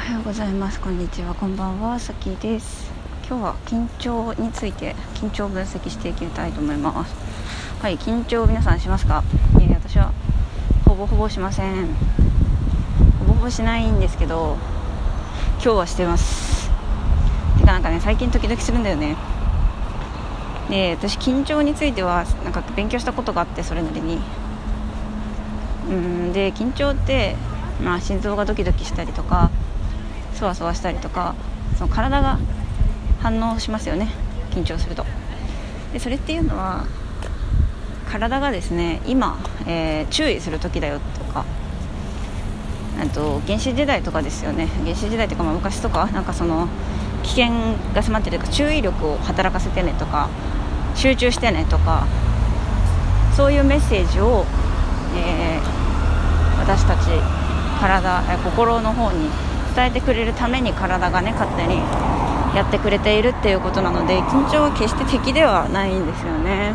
おはようございます。こんにちは。こんばんは。さきです。今日は緊張について緊張分析していきたいと思います。はい緊張皆さんしますか、えー、私はほぼほぼしません。ほぼほぼしないんですけど今日はしてます。てかなんかね最近時々するんだよね。で私緊張についてはなんか勉強したことがあってそれなりに。うんで緊張ってまあ心臓がドキドキしたりとかそわそわしたりとかその体が反応しますよね。緊張すると。でそれっていうのは体がですね今、えー、注意する時だよとかと原始時代とかですよね。原始時代とか、まあ、昔とかなんかその危険が迫ってるとか注意力を働かせてねとか集中してねとかそういうメッセージを、えー、私たち体心の方に伝えてくれるために体がね勝手にやってくれているっていうことなので緊張は決して敵ではないんですよね。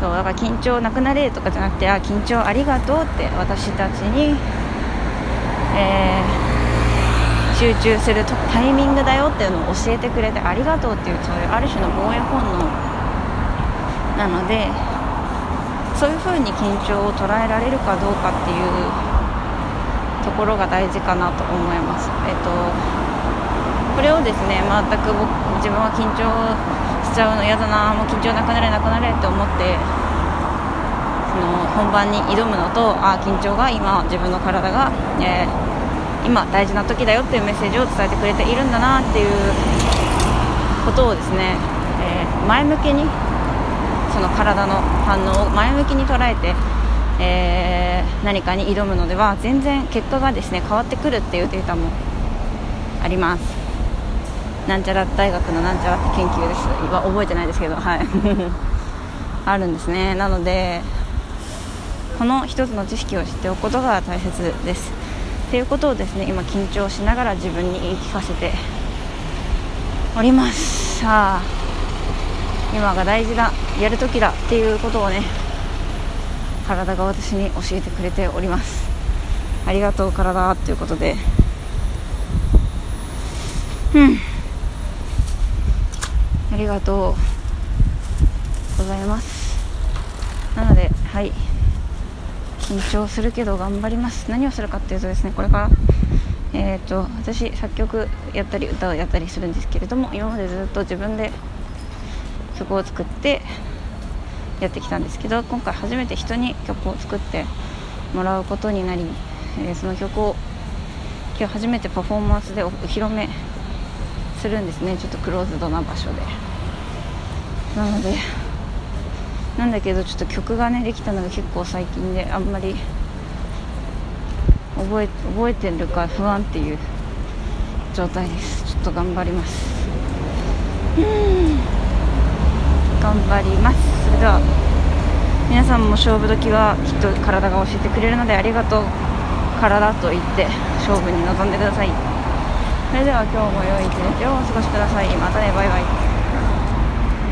そうだから緊張なくなれとかじゃなくてあ緊張ありがとうって私たちに、えー、集中するタイミングだよっていうのを教えてくれてありがとうっていうそういうある種の防衛本能。なのでそういう風に緊張を捉えられるかどうかっていうところが大事かなと思います。えっとこれをですね全く僕自分は緊張しちゃうの嫌だなもう緊張なくなれなくなれって思ってその本番に挑むのとあ緊張が今自分の体が、えー、今大事な時だよっていうメッセージを伝えてくれているんだなっていうことをですね、えー、前向きにその体の反応を前向きに捉えてえー、何かに挑むのでは全然結果がですね変わってくるっていうデータもあります。なんちゃら大学のなんちゃらって研究です。は覚えてないですけど。はい。あるんですね。なのでこの一つの知識を知っておくことが大切です。っていうことをですね今緊張しながら自分に言い聞かせております。さあ今が大事だ。やるときだ。っていうことをね体が私に教えてくれております。ありがとう体ということで。うん。ありがとうございます。なのではい。緊張するけど頑張ります。何をするかっていうとですねこれからえーと、と私作曲やったり歌をやったりするんですけれども今までずっと自分で曲を作ってやってきたんですけど今回初めて人に曲を作ってもらうことになり、えー、その曲を今日初めてパフォーマンスでお披露目するんですね。ちょっとクローズドな場所で。なのでなんだけどちょっと曲がねできたのが結構最近であんまり覚え覚えてるか不安っていう状態です。ちょっと頑張ります。うん。頑張ります。それでは皆さんも勝負時はきっと体が教えてくれるのでありがとう。体と言って勝負に臨んでください。それでは今日も良い一日をお過ごしください。またね。バイバイ。